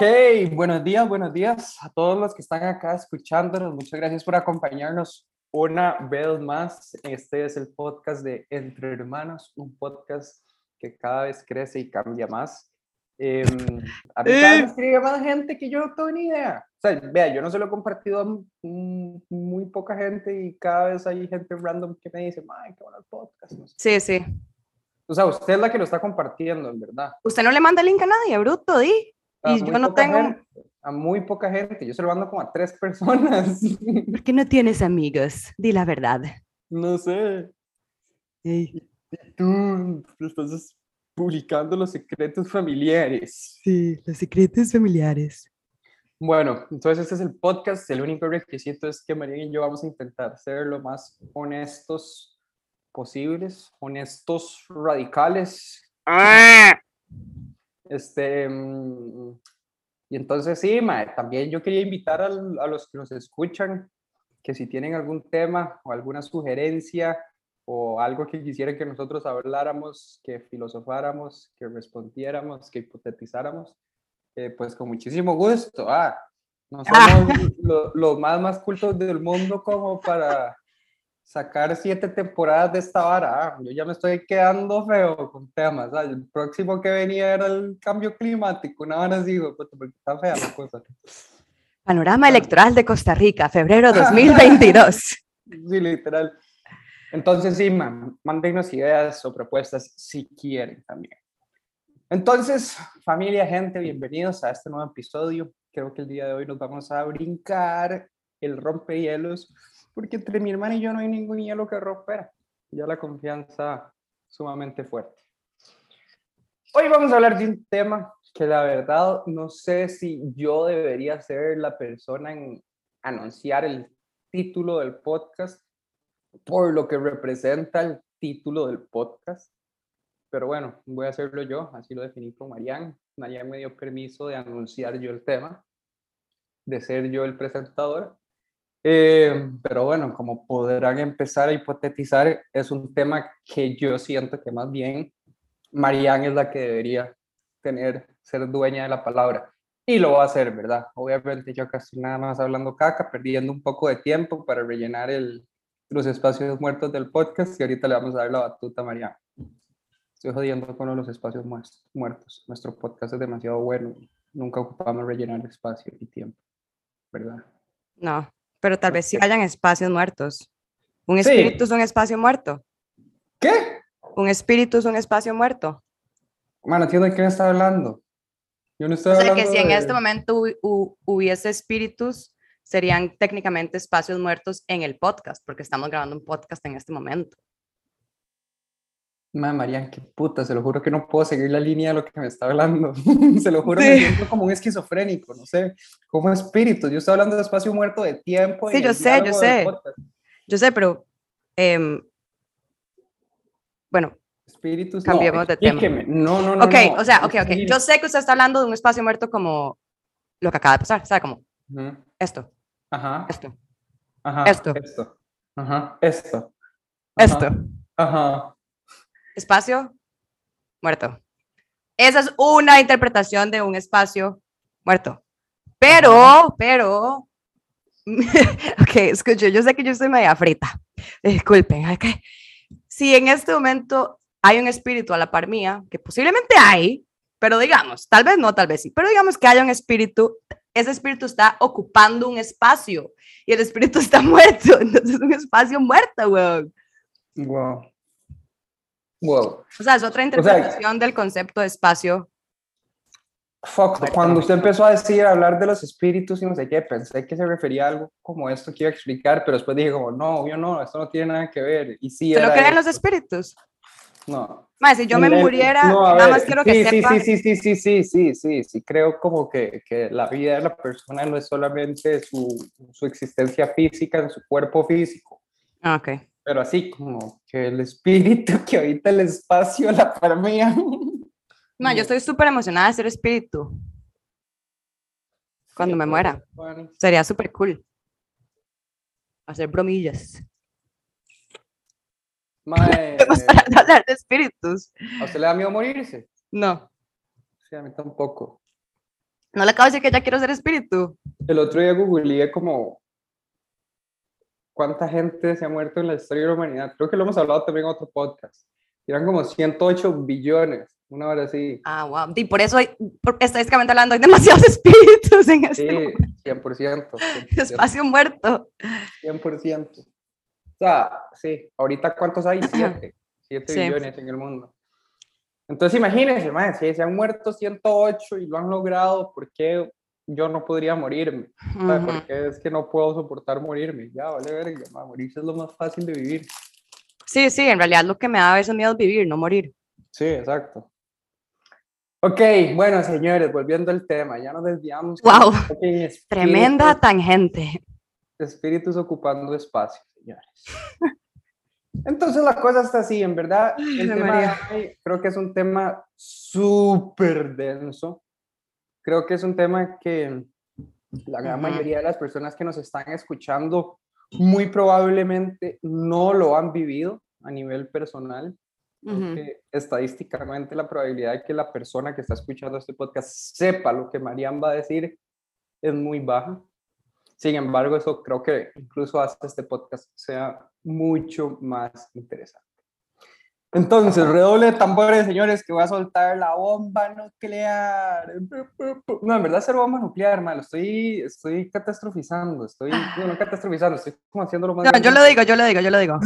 Ok, buenos días, buenos días a todos los que están acá escuchándonos. Muchas gracias por acompañarnos una vez más. Este es el podcast de Entre Hermanos, un podcast que cada vez crece y cambia más. Eh, a mí cada vez escribe más gente que yo no tengo ni idea. O sea, vea, yo no se lo he compartido a muy poca gente y cada vez hay gente random que me dice, ay, qué bueno el podcast. Sí, sí. O sea, usted es la que lo está compartiendo, en verdad. Usted no le manda el link a nadie, bruto, di. Y yo no tengo... a muy poca gente. Yo se lo mando como a tres personas. ¿Por qué no tienes amigos? Di la verdad. No sé. Y tú estás publicando los secretos familiares. Sí, los secretos familiares. Bueno, entonces este es el podcast. El único requisito es que María y yo vamos a intentar ser lo más honestos posibles, honestos, radicales. ¡Ah! Este, mm, y entonces sí, también yo quería invitar a, a los que nos escuchan que si tienen algún tema o alguna sugerencia o algo que quisieran que nosotros habláramos, que filosofáramos, que respondiéramos, que hipotetizáramos, eh, pues con muchísimo gusto. Ah, no somos los más más cultos del mundo como para sacar siete temporadas de esta vara. Ah, yo ya me estoy quedando feo con temas. Ah, el próximo que venía era el cambio climático. Una vara así, porque está fea la cosa. Panorama electoral de Costa Rica, febrero 2022. sí, literal. Entonces, sí, man, mándenos ideas o propuestas si quieren también. Entonces, familia, gente, bienvenidos a este nuevo episodio. Creo que el día de hoy nos vamos a brincar el rompehielos porque entre mi hermana y yo no hay ningún hielo que romper. Ya la confianza sumamente fuerte. Hoy vamos a hablar de un tema que la verdad no sé si yo debería ser la persona en anunciar el título del podcast por lo que representa el título del podcast. Pero bueno, voy a hacerlo yo, así lo definí con Marianne. Marianne me dio permiso de anunciar yo el tema, de ser yo el presentador. Eh, pero bueno, como podrán empezar a hipotetizar, es un tema que yo siento que más bien Marianne es la que debería tener, ser dueña de la palabra. Y lo va a hacer, ¿verdad? Obviamente yo casi nada más hablando caca, perdiendo un poco de tiempo para rellenar el, los espacios muertos del podcast y ahorita le vamos a dar la batuta a Marianne. Estoy jodiendo con los espacios muertos. Nuestro podcast es demasiado bueno. Nunca ocupamos rellenar espacio y tiempo, ¿verdad? No, pero tal vez sí hayan espacios muertos. ¿Un espíritu es un espacio muerto? ¿Qué? ¿Un espíritu es un espacio muerto? Bueno, entiendo de qué está hablando. Yo no estoy o sea, que si en este momento hubiese espíritus, serían técnicamente espacios muertos en el podcast, porque estamos grabando un podcast en este momento. Madre María, qué puta, se lo juro que no puedo seguir la línea de lo que me está hablando. se lo juro, me siento como un esquizofrénico, no sé, como espíritu. Yo estoy hablando de espacio muerto de tiempo. Sí, yo sé, yo sé. Yo sé, pero. Eh, bueno. Espíritus. Cambiemos de tema. No, no, no. Ok, o sea, ok, ok. Yo sé que usted está hablando de un espacio muerto como lo que acaba de pasar, ¿sabe? Como esto. Ajá. Esto. Ajá. Esto. Esto. Ajá. Esto. Esto. Ajá espacio muerto. Esa es una interpretación de un espacio muerto. Pero, pero, ok, escucho, yo sé que yo estoy media frita. Disculpen, okay. si en este momento hay un espíritu a la par mía, que posiblemente hay, pero digamos, tal vez no, tal vez sí, pero digamos que haya un espíritu, ese espíritu está ocupando un espacio y el espíritu está muerto, entonces es un espacio muerto, weón. Wow. Wow. O sea, es otra interpretación del concepto de espacio. Fuck, cuando usted empezó a decir, a hablar de los espíritus y no sé qué, pensé que se refería a algo como esto que iba a explicar, pero después dije como, no, yo no, esto no tiene nada que ver. Y sí ¿Pero creen los espíritus? No. Más, si yo me muriera, nada más quiero que sí, sepa... Sí, sí, sí, sí, sí, sí, sí, sí, creo como que, que la vida de la persona no es solamente su, su existencia física en su cuerpo físico. Ah, ok pero así como que el espíritu que habita el espacio la para mía. No, yo estoy súper emocionada de ser espíritu. Cuando me muera. Sería súper cool. Hacer bromillas. Mae, hablar de espíritus. ¿A usted le da miedo morirse? No. Sí, a mí tampoco. No le acabo de decir que ya quiero ser espíritu. El otro día googleé como cuánta gente se ha muerto en la historia de la humanidad. Creo que lo hemos hablado también en otro podcast. Eran como 108 billones, una hora así. Ah, wow. Y por eso, hay, por, estadísticamente hablando, hay demasiados espíritus en este Sí, mundo. 100%. 100%. espacio muerto. 100%. O sea, sí, ahorita cuántos hay? Siete. Siete Sí. billones en el mundo. Entonces imagínense, man, si se han muerto 108 y lo han logrado, ¿por qué yo no podría morirme? O sea, Ujú. porque es que no puedo soportar morirme. Ya, vale verga, ma, morirse es lo más fácil de vivir. Sí, sí, en realidad lo que me da a veces miedo es vivir, no morir. Sí, exacto. Ok, bueno, señores, volviendo al tema, ya nos desviamos. Espíritus- Tremenda tangente. espíritus ocupando espacio, señores. Entonces la cosa está así, en verdad, el Ay, tema creo que es un tema súper denso. Creo que es un tema que la gran mayoría de las personas que nos están escuchando muy probablemente no lo han vivido a nivel personal. Ujú. que estadísticamente la probabilidad de que la persona que está escuchando este podcast sepa lo que Marian va a decir es muy baja. Sin embargo, eso creo que incluso hace este podcast sea mucho más interesante. Entonces, redoble de tambores, señores, que voy a soltar la bomba nuclear. No, en verdad, ser bomba nuclear, man, lo estoy, estoy catastrofizando, estoy, no, no catastrofizando, estoy como haciéndolo más. No, yo lo digo, yo lo digo, yo lo digo.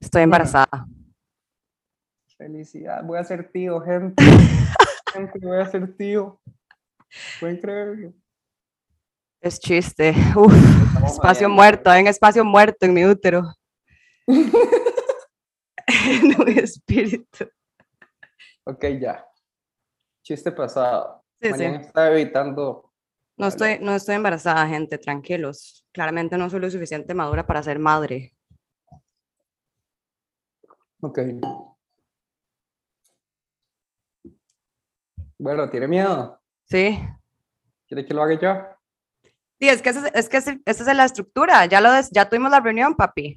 Estoy embarazada. Felicidad, voy a ser tío, gente. gente, voy a ser tío. Pueden creerlo. Es chiste. Uf, espacio muerto, hay un espacio muerto en mi útero. no mi espíritu. Ok, ya. Chiste pasado. Sí, está evitando. No estoy, no estoy embarazada, gente, tranquilos. Claramente no soy lo suficiente madura para ser madre. Ok. Bueno, ¿tiene miedo? Sí. ¿Quiere que lo haga yo? Sí, es que, esa es, es que esa es la estructura. Ya, lo des- ya tuvimos la reunión, papi.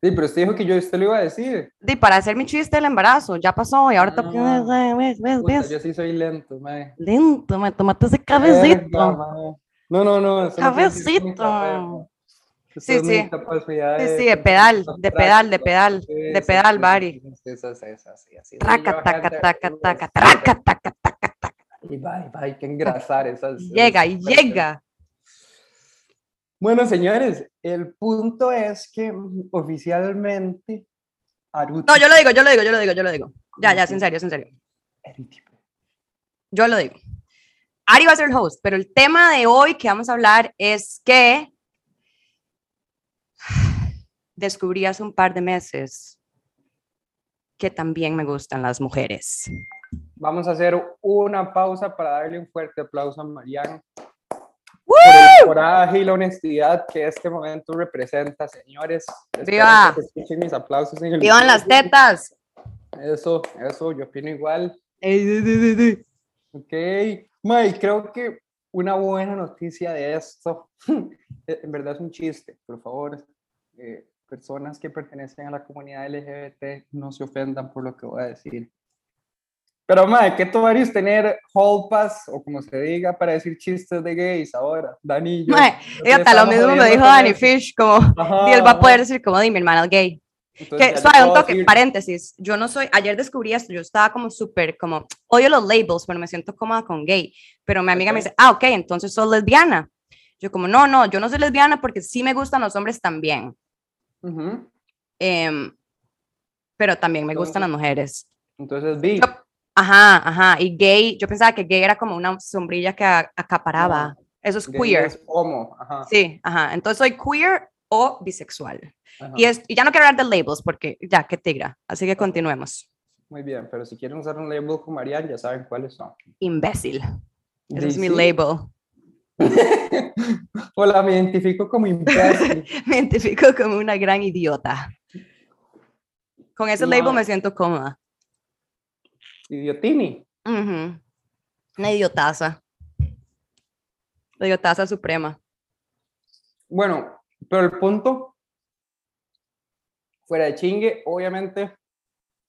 Sí, pero usted dijo que yo usted lo iba a decir. Di, para hacer mi chiste del embarazo, ya pasó y ahora Ah. toca- ves, ves, Puta, ves. yo sí soy lento, mae. Lento, me tomaste ese cabecito. mae. No, no, no. Cabecito. mae. Sí, sí. Sí, de- sí, de pedal, de pedal, de pedal, Sí, de sí, pedal, sí, Bari. sí, sí, sí, sí, sí, sí, Traca, taca, taca, taca, sí, traca, taca, taca, taca. Y va, va, hay que engrasar esas. Llega, y llega. Bueno, señores, el punto es que mm, oficialmente Aruti. No, yo lo digo, yo lo digo, yo lo digo, yo lo digo. Ya, ya, es en serio, es en serio. Yo lo digo. Ari va a ser el host, pero el tema de hoy que vamos a hablar es que descubrí hace un par de meses que también me gustan las mujeres. Vamos a hacer una pausa para darle un fuerte aplauso a Mariana por el coraje y la honestidad que este momento representa, señores. ¡Viva! que escuchen mis aplausos en el ¡Vivan las tetas! Eso, eso, yo opino igual. Ok, Mike, creo que una buena noticia de esto, en verdad es un chiste, por favor, eh, personas que pertenecen a la comunidad LGBT no se ofendan por lo que voy a decir. Pero, Mike, ¿qué tomarías tener hall pass, o como se diga, para decir chistes de gays ahora? Dani, y yo. Mae, nos Fíjate, lo mismo me dijo eso. Fish, como, Ajá, y él va a poder decir como, di, mi hermana es gay. Entonces, Que, suave, un toque, decir- paréntesis, yo no soy, ayer descubrí esto, yo estaba como súper, como, odio los labels, pero me siento cómoda con gay, pero mi amiga me dice, ah, ok, entonces sos lesbiana. Yo como, no, no, yo no soy lesbiana porque sí me gustan los hombres también, em, pero también me gustan las mujeres. Entonces, vi. Yo- Ajá, ajá, y gay, yo pensaba que gay era como una sombrilla que a- acaparaba, eso es queer. es homo, ajá, Sí, ajá, entonces soy queer o bisexual. ajá. Y, es, y ya no quiero hablar de labels porque ya, qué tigra. Así que continuemos. Muy bien, pero si quieren usar un label con Marian, ya saben cuáles son. Imbécil. Ese es mi label. Hola, me identifico como imbécil. Me identifico como una gran idiota. Con ese label me siento cómoda. Idiotini. Una idiotaza. La idiotaza suprema. Bueno, pero el punto, fuera de chingue, obviamente,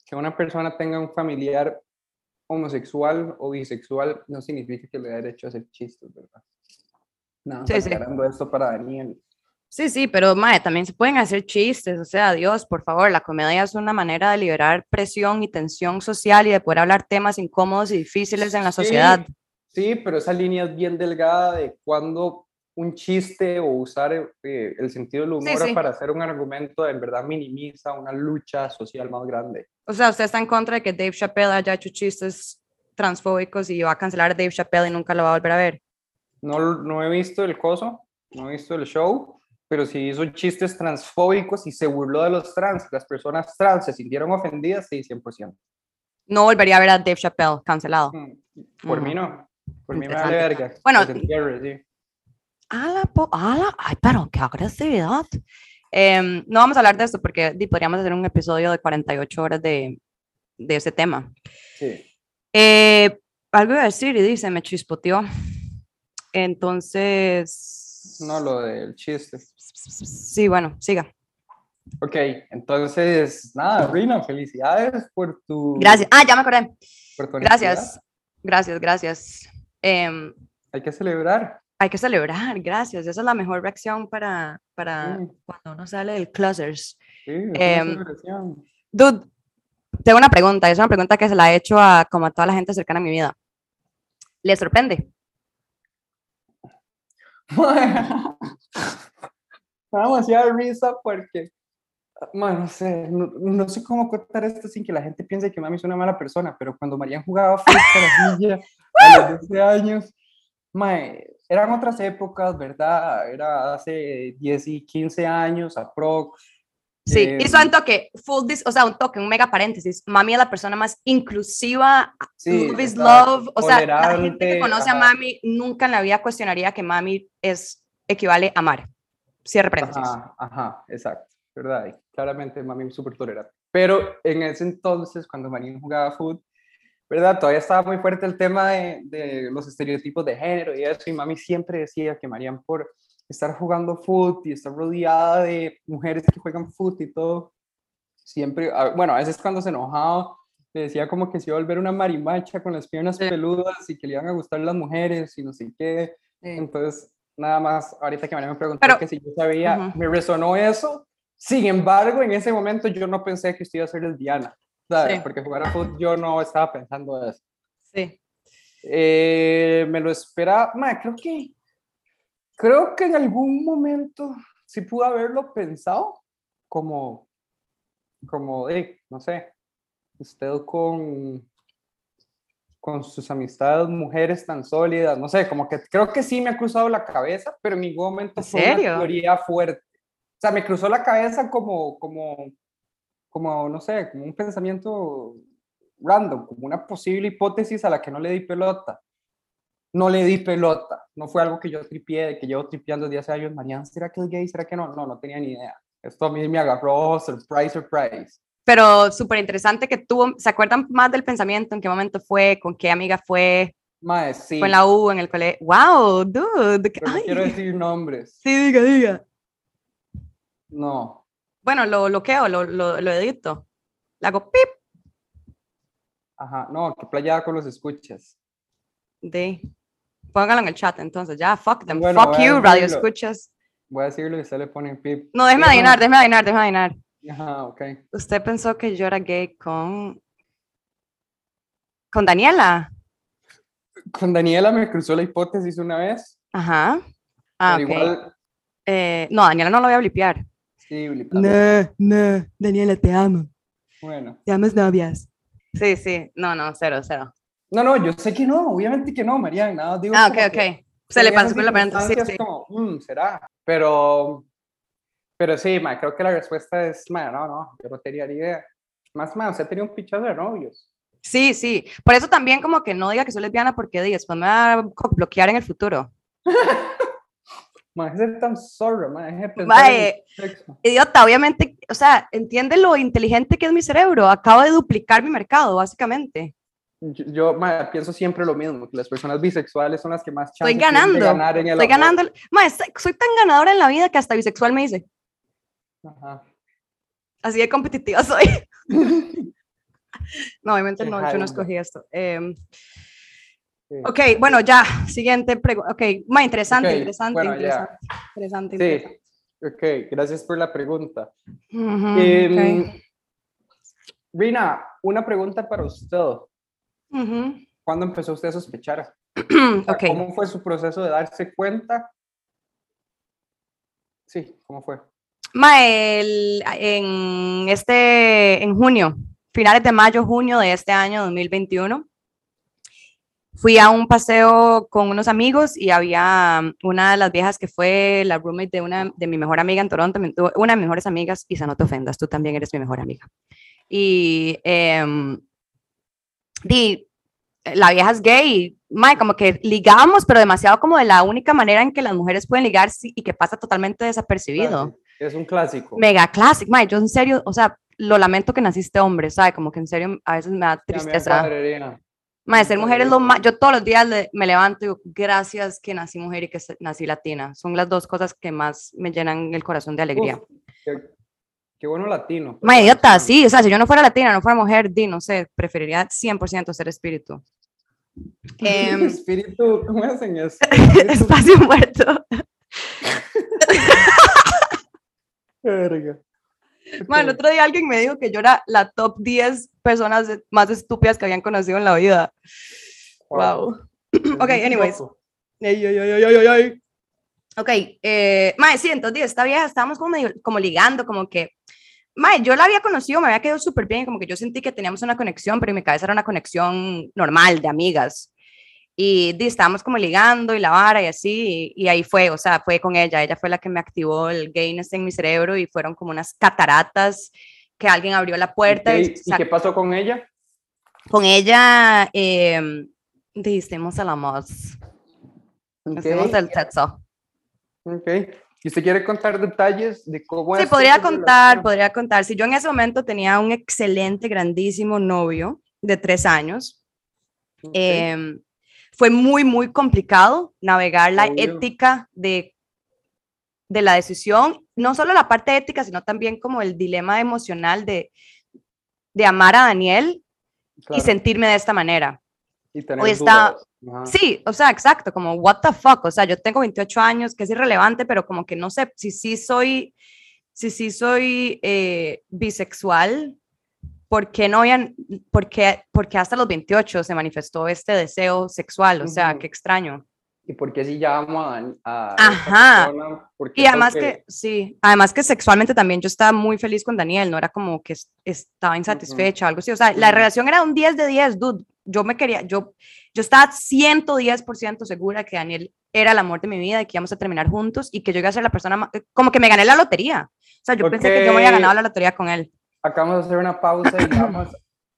que una persona tenga un familiar homosexual o bisexual no significa que le da derecho a hacer chistes, ¿verdad? No, Sí, sí. esto para Daniel. Sí, sí, pero mae, también se pueden hacer chistes, o sea, Dios, por favor, la comedia es una manera de liberar presión y tensión social y de poder hablar temas incómodos y difíciles en la Sí, sociedad. Sí, pero esa línea es bien delgada de cuando un chiste o usar eh, el sentido del humor sí. para hacer un argumento en verdad minimiza una lucha social más grande. O sea, usted está en contra de que Dave Chappelle haya hecho chistes transfóbicos y va a cancelar a Dave Chappelle y nunca lo va a volver a ver. No, no he visto el coso, no he visto el show, pero sí hizo chistes transfóbicos y se burló de los trans. Las personas trans se sintieron ofendidas, sí, 100%. No volvería a ver a Dave Chappelle cancelado. Mm, Por mí no. Por mí me vale verga. Bueno, sí. ala, po- ala, ay, pero qué agresividad. Em, no vamos a hablar de esto porque podríamos hacer un episodio de 48 horas de, de ese tema. Sí. Eh, algo iba a decir y dice, me chispoteó. Entonces. No lo del chiste. Sí, bueno, siga. Ok, entonces, nada, Rina, felicidades por tu. Gracias. Ah, ya me acordé. Gracias. Gracias, gracias. Em, Hay que celebrar. hay que celebrar, gracias. Esa es la mejor reacción para, para Sí, cuando uno sale del closers. sí, celebración. Dude, tengo una pregunta. Es una pregunta que se la he hecho a como a toda la gente cercana a mi vida. ¿Le sorprende? Me da demasiada risa porque, bueno, no sé, no, no sé cómo contar esto sin que la gente piense que mami es una mala persona, pero cuando Marian jugaba fútbol a los 12 años, mae, eran otras épocas, ¿verdad? Era hace 10 y 15 años, aprox. Sí, eh, hizo un toque, full dis, o sea, un toque, un mega paréntesis. Mami es la persona más inclusiva, sí, love is love. O sea, la gente que conoce a ajá, mami nunca en la vida cuestionaría que mami es equivale a amar. Cierre paréntesis. Ajá, ajá, exacto, ¿verdad? Y claramente mami súper tolerante. Pero en ese entonces, cuando Marín jugaba fútbol, ¿verdad? Todavía estaba muy fuerte el tema de, de los estereotipos de género y eso, y mami siempre decía que Marían por estar jugando fútbol y estar rodeada de mujeres que juegan fútbol y todo, siempre, a- bueno, a veces cuando se enojaba, le decía como que se iba a volver una marimacha con las piernas Sí. peludas y que le iban a gustar las mujeres y no sé qué. Sí. Entonces, nada más, ahorita que María me preguntó Pero- que si yo sabía, Ujú. me resonó eso. Sin embargo, en ese momento yo no pensé que usted iba a ser lesbiana, ¿sabes? Sí. Porque jugar a fútbol yo no estaba pensando eso. Sí. Eh, me lo esperaba, ma, creo que, creo que en algún momento sí pude haberlo pensado, como, como, de, no sé, usted con, con sus amistades, mujeres tan sólidas, no sé, como que creo que sí me ha cruzado la cabeza, pero en ningún momento ¿En fue una serio? teoría fuerte. O sea, me cruzó la cabeza como, como, como, no sé, como un pensamiento random, como una posible hipótesis a la que no le di pelota. No le di pelota, no fue algo que yo tripié, que llevo tripeando desde hace años. Marian, ¿será que es gay? ¿Será que no? No, no tenía ni idea. Esto a mí me agarró, surprise, surprise. Pero súper interesante que tuvo, ¿se acuerdan más del pensamiento? ¿En qué momento fue? ¿Con qué amiga fue? Mae, sí, ¿Fue en la U, en el colegio? ¡Wow, dude! pero no quiero decir nombres. Sí, diga, diga. No, Bueno, lo bloqueo, lo, lo, lo edito. Le hago pip ajá, no, que playada con los escuchas. de. Póngalo en el chat entonces, ya, fuck them. Bueno, fuck you, radio escuchas. Voy a decirlo y usted le pone pip. No, déjeme adivinar, déjeme adivinar, déjeme adivinar. Ajá, ok. Usted pensó que yo era gay con. con Daniela. Con Daniela me cruzó la hipótesis una vez, Ajá. Ah, pero ok. igual, Eh, no, Daniela no lo voy a blipear. sí, blipando. No, no, Daniela, te amo. Bueno. Te amas novias. Sí, sí, no, no, cero, cero. No, no, yo sé que no, obviamente que no, Marian, nada, digo Ah, ok, que- ok. Se le pasó por la mente. Sí, sí. como, "Mm, será, pero, pero sí, ma, creo que la respuesta es, ma, no, no, yo no tenía ni idea. Más, ma, usted tenía un pichazo de novios. Sí, sí. Por eso también como que no diga que soy lesbiana porque después me va a bloquear en el futuro. Ma, deje de ser tan zorro, ma, deje de pensar Mae, en sexo. Idiota, obviamente, o sea, entiende lo inteligente que es mi cerebro. Acabo de duplicar mi mercado, básicamente. Yo, yo, ma, pienso siempre lo mismo, que las personas bisexuales son las que más Estoy chances de ganando. ganar en el Estoy amor. ganando. Mae, estoy- soy tan ganadora en la vida que hasta bisexual me dice. Ajá. Así de competitiva soy. no, obviamente no, yo no escogí esto. Em, ok, bueno, ya, siguiente pregunta. Ok, más interesante, interesante, interesante, interesante, Sí, ok, gracias por la pregunta. Em, Rina, una pregunta para usted. ¿Cuándo empezó usted a sospechar? ¿Cómo fue su proceso de darse cuenta? Sí, ¿cómo fue? Mael, en este, en junio, finales de mayo, junio de este año 2021, fui a un paseo con unos amigos y había una de las viejas que fue la roommate de una de mi mejor amiga en Toronto, una de mis mejores amigas, y no te ofendas, tú también eres mi mejor amiga. Y eh, di, la vieja es gay, y, como que ligamos, pero demasiado como de la única manera en que las mujeres pueden ligar y que pasa totalmente desapercibido. Es un clásico. Mega clásico, mae, yo en serio, o sea, lo lamento que naciste hombre, ¿sabes? Como que en serio a veces me da tristeza. Mae, ser mujer es lo más, yo todos los días me levanto y digo, gracias que nací mujer y que nací latina. Son las dos cosas que más me llenan el corazón de alegría. qué, bueno latino. Mae, idiota, sí, o sea, si yo no fuera latina, no fuera mujer, di, no sé, preferiría 100% ser espíritu. Em, espíritu, ¿cómo hacen eso? Espacio muerto. Verga. Bueno, el otro día alguien me dijo que yo era la top 10 personas más estúpidas que habían conocido en la vida. Wow. Ok, anyways. Ay, ay, ay, ay, ay, Ok, eh, mae, sí, entonces esta vieja estábamos como, como ligando, como que, mae, yo la había conocido, me había quedado súper bien, como que yo sentí que teníamos una conexión, pero en mi cabeza era una conexión normal de amigas. Y, estábamos como ligando y la vara y así, y, ahí fue, o sea, fue con ella, ella fue la que me activó el gayness en mi cerebro y fueron como unas cataratas que alguien abrió la puerta. ¿Y, qué pasó con ella? Con ella, eh, dijimos a la más. Hicimos el texto. Ok. ¿Y usted quiere contar detalles de cómo Sí, podría contar, podría contar. Si yo en ese momento tenía un excelente, grandísimo novio de tres años. Eh, fue muy, muy complicado navegar la ética de, de la decisión, no solo la parte ética, sino también como el dilema emocional de, de amar a Daniel y sentirme de esta manera. Y tener Hoy está, sí, o sea, exacto, como what the fuck, o sea, yo tengo 28 años, que es irrelevante, pero como que no sé si sí soy, si sí soy eh, bisexual, ¿por qué no habían, por qué, porque hasta los 28 se manifestó este deseo sexual? O sea, qué extraño. ¿Y por qué si llamo a, a Ajá. y además que... sí, además que sexualmente también yo estaba muy feliz con Daniel, no era como que estaba insatisfecha, algo así, o sea, la relación era un 10 de 10, dude, yo me quería, yo, yo estaba 110% segura que Daniel era el amor de mi vida y que íbamos a terminar juntos y que yo iba a ser la persona, como que me gané la lotería, o sea, yo pensé que yo me había ganado la lotería con él acabamos de hacer una pausa y vamos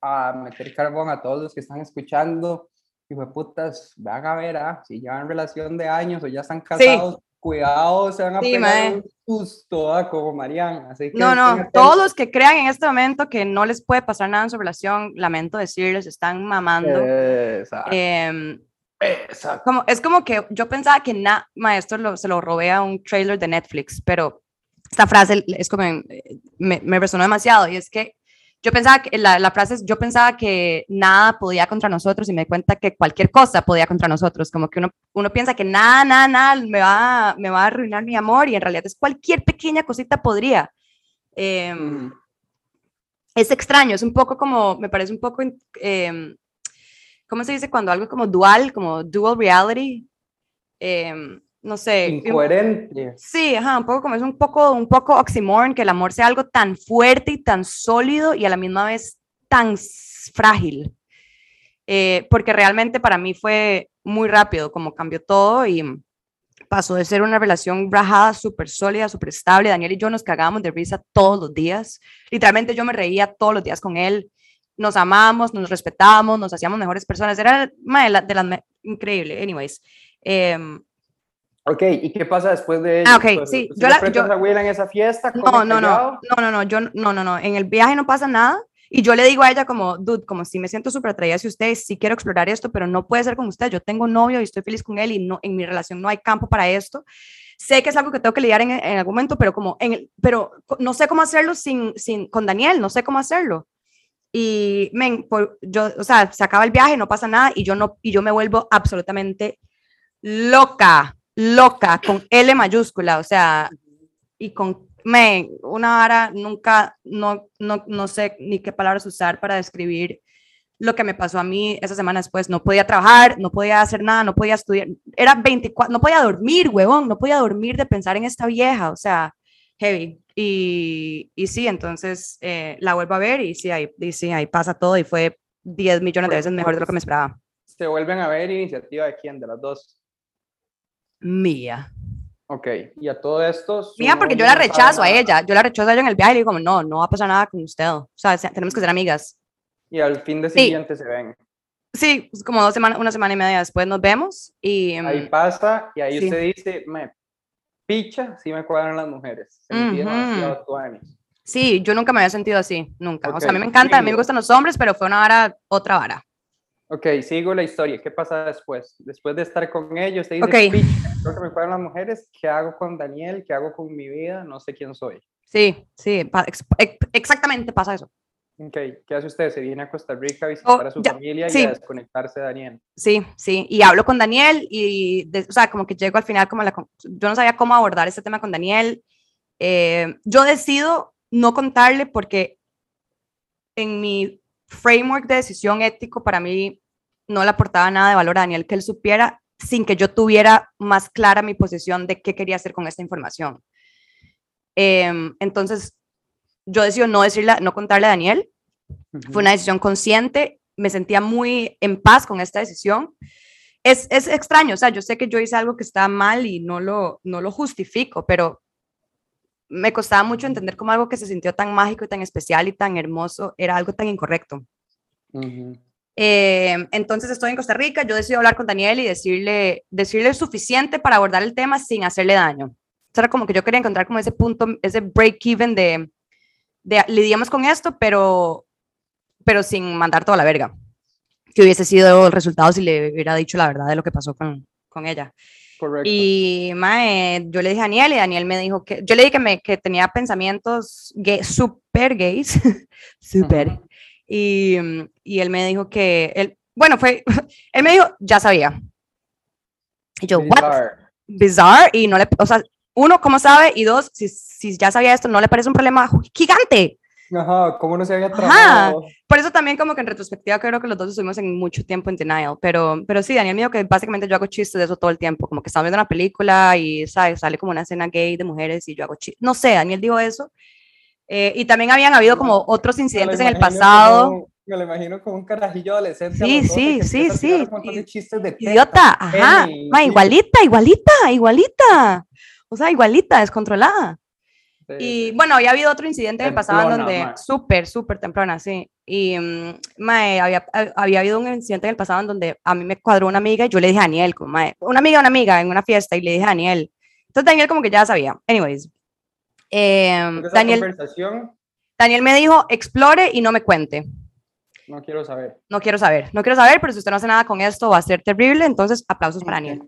a meter carbón a todos los que están escuchando. Y fue putas, van a ver, ¿ah? si llevan relación de años o ya están casados, cuidado, se van a sí, pegar un susto, ¿ah? como Mariana. Así que no, no, todos los que crean en este momento que no les puede pasar nada en su relación, lamento decirles, están mamando. Exacto. Em, Exacto. Como, es como que yo pensaba que nada, maestro, se lo robé a un trailer de Netflix, pero esta frase es como, me, me resonó demasiado y es que yo pensaba que la, la, frase es, yo pensaba que nada podía contra nosotros y me di cuenta que cualquier cosa podía contra nosotros, como que uno, uno piensa que nada, nada, nada me va, me va a arruinar mi amor y en realidad es cualquier pequeña cosita podría. Em, es extraño, es un poco como, me parece un poco, eh, ¿cómo se dice cuando algo como dual, como dual reality? Eh, no sé. Incoherente. Sí, ajá, un poco como es un poco, un poco oxymoron, que el amor sea algo tan fuerte y tan sólido y a la misma vez tan frágil. Eh, porque realmente para mí fue muy rápido, como cambió todo y pasó de ser una relación rajada, súper sólida, súper estable. Daniel y yo nos cagábamos de risa todos los días. Literalmente yo me reía todos los días con él. Nos amábamos, nos respetábamos, nos hacíamos mejores personas. Era de, las, increíble. Anyways. Eh, Ok, ¿y qué pasa después de Ah, ok, sí. Yo la, yo, a Will en esa fiesta? No, no, no, no, no, no, yo, no, no, no, en el viaje no pasa nada. Y yo le digo a ella como, dude, como si me siento súper atraída hacia usted, sí quiero explorar esto, pero no puede ser con usted. Yo tengo novio y estoy feliz con él y no, en mi relación no hay campo para esto. Sé que es algo que tengo que lidiar en, en algún momento, pero como en el, pero no sé cómo hacerlo sin, sin, con Daniel, no sé cómo hacerlo. Y, men, por, yo, o sea, se acaba el viaje, no pasa nada y yo, no, y yo me vuelvo absolutamente loca, loca, con L mayúscula, o sea, y con, men, una vara, nunca, no, no, no sé ni qué palabras usar para describir lo que me pasó a mí esa semana después. No podía trabajar, no podía hacer nada, no podía estudiar. Era 24, no podía dormir, huevón, no podía dormir de pensar en esta vieja, o sea, heavy. Y, y sí, entonces eh, la vuelvo a ver y sí, ahí, y sí, ahí pasa todo y fue 10 millones de veces mejor de lo que me esperaba. ¿Se vuelven a ver iniciativa de quién? ¿De las dos? Mía. Ok, y a todo esto... Mía, porque yo la rechazo a ella. Yo la rechazo a ella en el viaje y le digo, no, no va a pasar nada con usted. O sea, se- tenemos que ser amigas. Y al fin de Sí. siguiente se ven. Sí, es como dos semanas, una semana y media después nos vemos y... Ahí mm, pasa y ahí sí. usted dice, me picha, sí me cuadran las mujeres. Sentí Ujú. demasiado tuanis. Sí, yo nunca me había sentido así, nunca. o sea, a mí me encanta, a mí me gustan los hombres, pero fue una vara, otra vara. Ok, sigo la historia. ¿Qué pasa después? Después de estar con ellos, usted dice, Ok. picha, creo que me cuadran las mujeres. ¿Qué hago con Daniel? ¿Qué hago con mi vida? No sé quién soy. Sí, sí, ex- ex- exactamente pasa eso. Ok, ¿qué hace usted? ¿Se viene a Costa Rica a visitar Oh, a su ya, familia y sí. a desconectarse de Daniel? Sí, sí, y hablo con Daniel y, de- o sea, como que llego al final, como la, yo no sabía cómo abordar este tema con Daniel. Eh, yo decido no contarle porque en mi framework de decisión ético para mí no le aportaba nada de valor a Daniel que él supiera sin que yo tuviera más clara mi posición de qué quería hacer con esta información. Em, entonces, yo decido no decirle, no contarle a Daniel. Fue una decisión consciente, me sentía muy en paz con esta decisión. Es, es extraño, o sea, yo sé que yo hice algo que está mal y no lo, no lo justifico, pero me costaba mucho entender cómo algo que se sintió tan mágico y tan especial y tan hermoso era algo tan incorrecto. Ujú. Eh, entonces estoy en Costa Rica, yo decido hablar con Daniel y decirle, decirle suficiente para abordar el tema sin hacerle daño. O sea, era como que yo quería encontrar como ese punto, ese break-even de, de lidiamos con esto, pero, pero sin mandar toda la verga. Que hubiese sido el resultado si le hubiera dicho la verdad de lo que pasó con, con ella. Correcto. Y mae, yo le dije a Daniel y Daniel me dijo que, yo le dije que, me, que tenía pensamientos gay, super gays, super. Ujú. Y, mm, y él me dijo que, él, bueno, fue, él me dijo, ya sabía. Y yo, what? Bizarre. Bizarre. Y no le, o sea, uno, ¿cómo sabe? Y dos, si, si ya sabía esto, no le parece un problema gigante. Ajá, ¿cómo no se había Ajá. tramado? Por eso también como que en retrospectiva creo que los dos estuvimos en mucho tiempo en denial, pero, pero sí, Daniel me dijo que básicamente yo hago chistes de eso todo el tiempo, como que estamos viendo una película y ¿sabes? sale como una escena gay de mujeres y yo hago chistes, no sé, Daniel dijo eso. Eh, y también habían habido como otros incidentes en el pasado. como- me lo imagino como un carajillo adolescente. Sí, los 12 sí, sí, sí, chistes de teta, Idiota, ajá, ma, igualita, igualita, igualita. O sea, igualita, descontrolada. Y bueno, había habido otro incidente en el pasado en donde, súper, súper temprana, sí. Y mm, mae, había, ha- había habido un incidente en el pasado en donde a mí me cuadró una amiga y yo le dije a Daniel, como, mae, una amiga, una amiga en una fiesta y le dije a Daniel. Entonces Daniel como que ya sabía. Anyways, esa Daniel, conversación Daniel me dijo, explore y no me cuente. no quiero saber. No quiero saber, no quiero saber, pero si usted no hace nada con esto va a ser terrible, entonces aplausos para Daniel.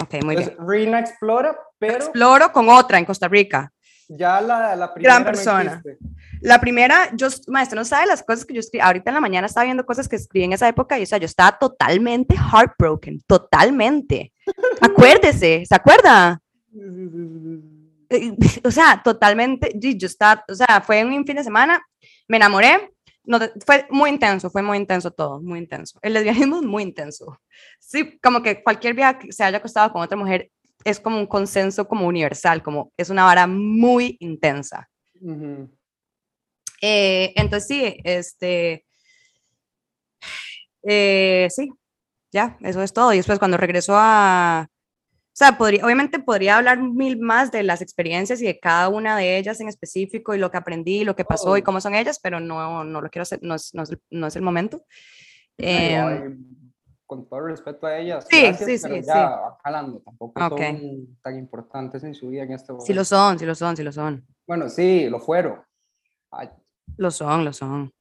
Ok, muy bien. Entonces, Rina explora, pero Exploro con otra en Costa Rica. Ya la, la primera Gran no persona. existe. La primera, yo, maestro, no sabe las cosas que yo escribí. Ahorita en la mañana estaba viendo cosas que escribí en esa época y, o sea, yo estaba totalmente heartbroken, totalmente. Acuérdese, ¿se acuerda? Eh, O sea, totalmente, yo estaba, o sea, fue un fin de semana, me enamoré, no, fue muy intenso, fue muy intenso todo, muy intenso. El lesbianismo es muy intenso. Sí, como que cualquier viaje que se haya acostado con otra mujer es como un consenso como universal, como es una vara muy intensa. Ujú. Eh, entonces sí, este, eh, sí, ya, eso es todo. Y después cuando regresó a, o sea, podría, obviamente podría hablar mil más de las experiencias y de cada una de ellas en específico y lo que aprendí, lo que pasó y Oh. cómo son ellas, pero no, no lo quiero hacer, no es, no es, no es el momento. Ay, con todo el respeto a ellas. sí, gracias, sí, pero sí, ya sí. va jalando. Tampoco Ok. son tan importantes en su vida en este momento. sí lo son, sí lo son, sí lo son, Bueno, sí, lo fueron. Ay, lo son, lo son,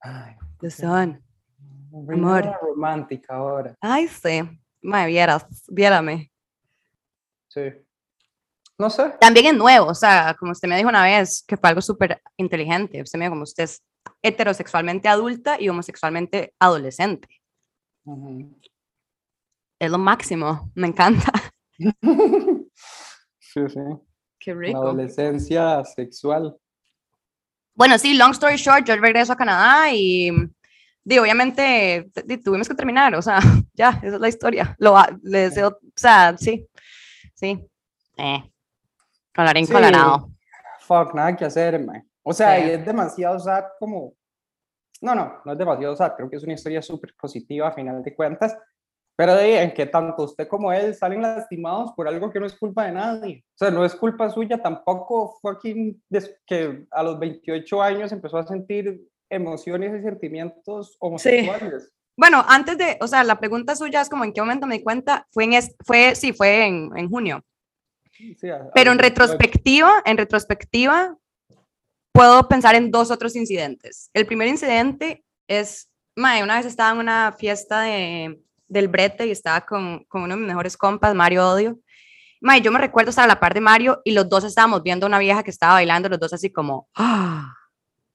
ay, lo son. Amor. romántica ahora. Ay, sí, me vieras, viérame. Sí. No sé. También es nuevo, o sea, como usted me dijo una vez, que fue algo súper inteligente. Usted me dijo, como usted es heterosexualmente adulta y homosexualmente adolescente. Es lo máximo, me encanta. sí, sí. Qué rico. La adolescencia sexual. Bueno, sí, long story short, yo regreso a Canadá y, digo, obviamente tuvimos que terminar, o sea, ya, esa es la historia. Lo, le deseo, o sea, sí, sí. Eh, colorín colorado. Fuck, nada que hacer, man. O sea, y es demasiado sad como... No, no, no es demasiado sad, creo que es una historia súper positiva a final de cuentas, pero de en que tanto usted como él salen lastimados por algo que no es culpa de nadie. O sea, no es culpa suya tampoco. Aquí que a los 28 años empezó a sentir emociones y sentimientos homosexuales. Bueno, antes de, o sea, la pregunta suya es como en qué momento me di cuenta, fue en, fue, sí, fue en, en junio. Sí, Pero en retrospectiva, en retrospectiva, puedo pensar en dos otros incidentes. El primer incidente es, mae, una vez estaba en una fiesta de, del brete y estaba con, con uno de mis mejores compas, Mario Odio. May, yo me recuerdo estar a la par de Mario y los dos estábamos viendo a una vieja que estaba bailando, los dos así como, ¡ah!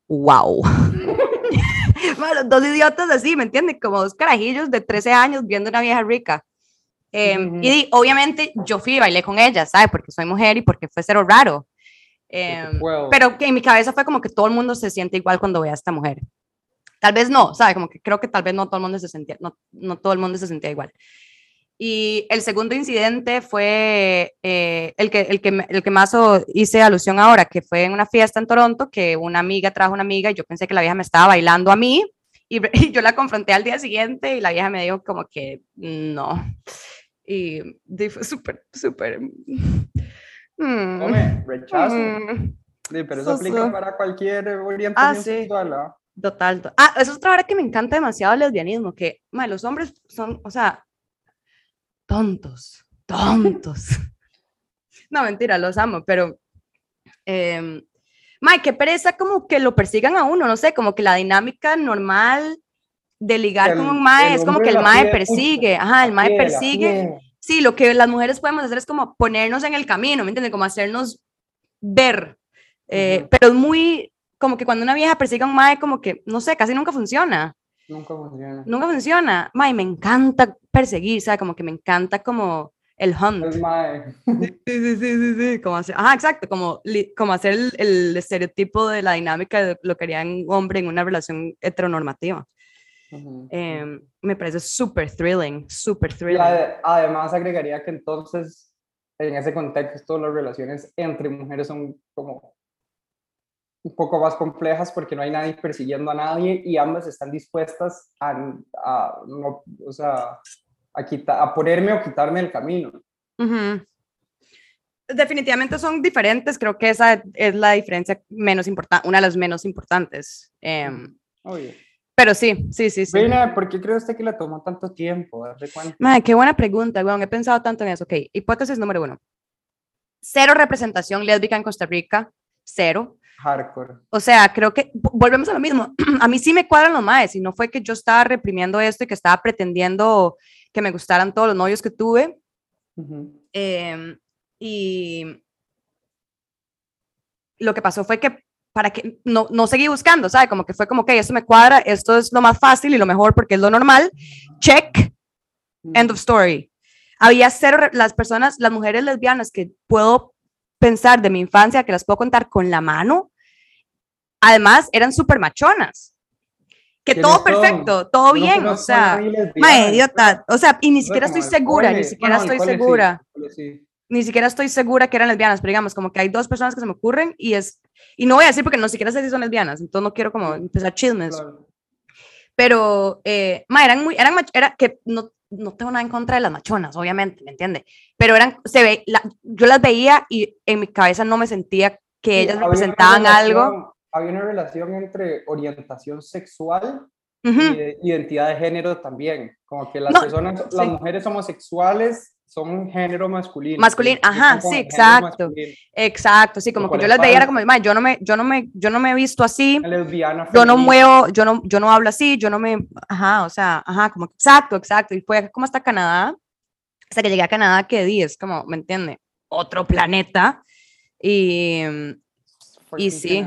¡Wow! los dos idiotas así, ¿me entiendes? Como dos carajillos de 13 años viendo una vieja rica. Em, y obviamente yo fui y bailé con ella, ¿sabes? Porque soy mujer y porque fue cero raro. Em, pero que en mi cabeza fue como que todo el mundo se siente igual cuando ve a esta mujer. Tal vez no, ¿sabe? Como que creo que tal vez no todo el mundo se sentía, no, no todo el mundo se sentía igual. Y el segundo incidente fue eh, el, que, el, que, el que más hice alusión ahora, que fue en una fiesta en Toronto, que una amiga trajo una amiga y yo pensé que la vieja me estaba bailando a mí y, yo la confronté al día siguiente y la vieja me dijo como que no. Y, fue súper, súper... Mm, Hombre, rechazo. Mm, sí, pero eso aplica para cualquier orientación ah, sexual, ¿no? Total. Ah, eso es otra hora que me encanta demasiado el lesbianismo, que los hombres son, o sea, tontos, tontos. no, mentira, los amo, pero... Eh, qué pereza como que lo persigan a uno, no sé, como que la dinámica normal de ligar con un mae es como que el mae persigue, ajá, el mae persigue. Sí, lo que las mujeres podemos hacer es como ponernos en el camino, ¿me entiendes? Como hacernos ver. Eh, pero es muy, como que cuando una vieja persigue a un mae, como que, no sé, casi nunca funciona. Nunca funciona. Nunca funciona. Mae, me encanta perseguir, ¿sabes? Como que me encanta como el hunt. El mae. Sí, sí, sí, sí, Como hacer, ajá, exacto, como, como hacer el, el, estereotipo de la dinámica de lo que haría un hombre en una relación heteronormativa. Em, me parece súper thrilling, súper thrilling. además agregaría que entonces, en ese contexto, las relaciones entre mujeres son como un poco más complejas porque no hay nadie persiguiendo a nadie y ambas están dispuestas a, a no, o sea, a, quitar, a ponerme o quitarme el camino. Definitivamente son diferentes, creo que esa es la diferencia menos importante, una de las menos importantes. Eh, Pero sí, sí, sí, sí. ¿por qué cree usted que le tomó tanto tiempo? Madre, qué buena pregunta, bueno, he pensado tanto en eso. Ok, hipótesis número uno. Cero representación lésbica en Costa Rica, cero. Hardcore. O sea, creo que volvemos a lo mismo. A mí sí me cuadran los maes, y no fue que yo estaba reprimiendo esto y que estaba pretendiendo que me gustaran todos los novios que tuve. Em, y lo que pasó fue que para que no, no seguí buscando, ¿sabes? Como que fue como que esto me cuadra, esto es lo más fácil y lo mejor porque es lo normal. Check. End of story. Había cero, las personas, las mujeres lesbianas que puedo pensar de mi infancia, que las puedo contar con la mano, además eran súper machonas. Que todo perfecto, todo bien, o sea, ma idiota, o sea, y ni siquiera estoy segura, ni siquiera estoy segura. Ni siquiera estoy segura que eran lesbianas, pero digamos, como que hay dos personas que se me ocurren y es, y no voy a decir porque no siquiera sé si son lesbianas, entonces no quiero como empezar chismes. Pero, eh, ma, eran muy, eran, era que no, no tengo nada en contra de las machonas, obviamente, ¿me entiende? Pero eran, se ve, yo las veía y en mi cabeza no me sentía que ellas representaban algo. Había una relación entre orientación sexual y identidad de género también, como que las personas, las mujeres homosexuales son un género masculino. Masculino, ajá, sí, exacto. Exacto, sí, como que yo las veía era como, yo no me, yo no me, yo no me he visto así. yo no muevo, yo no, yo no hablo así, yo no me, ajá, o sea, ajá, como, exacto, exacto. Y fue como hasta Canadá, hasta que llegué a Canadá que di, es como, ¿me entiende? otro planeta. Y, y sí.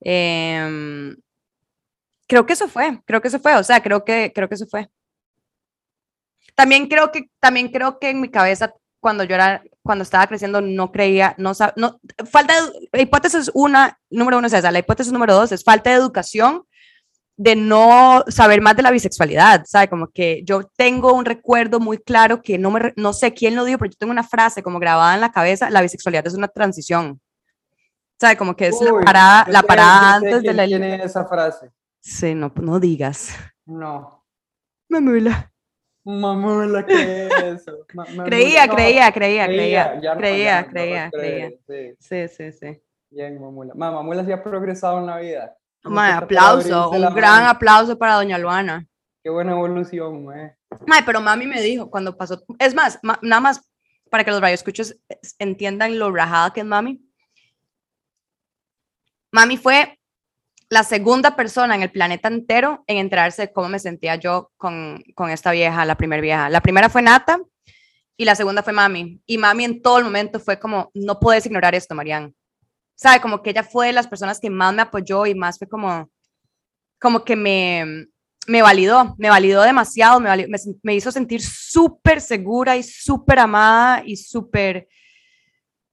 Em, creo que eso fue, creo que eso fue, o sea, creo que, creo que eso fue. También creo que, también creo que en mi cabeza, cuando yo era, cuando estaba creciendo, no creía, no, no falta, la hipótesis una, número uno es esa, la hipótesis número dos es falta de educación de no saber más de la bisexualidad, ¿sabe? Como que yo tengo un recuerdo muy claro que no, me, no sé quién lo dijo, pero yo tengo una frase como grabada en la cabeza, la bisexualidad es una transición. ¿Sabe? Como que es la parada, la parada antes de la... tiene esa frase? Sí, no, no digas. No. Mamula. Mamula, ¿qué es eso? creía, creía, creía, creía, creía, creía, creía, Sí, sí, sí. Bien, mamula. mamula sí ha progresado en la vida. Mae, aplauso, un gran aplauso para doña Luana. Qué buena evolución, mae. Mae, pero mami me dijo cuando pasó, es más, nada más para que los radioescuchos entiendan lo rajada que es mami. Mami fue la segunda persona en el planeta entero en enterarse de cómo me sentía yo con, con esta vieja, la primera vieja. La primera fue Nata y la segunda fue mami. Y mami en todo el momento fue como, no puedes ignorar esto, Marianne sabe, como que ella fue de las personas que más me apoyó y más fue como, como que me, me validó, me validó demasiado, me, me, hizo sentir súper segura y súper amada y súper,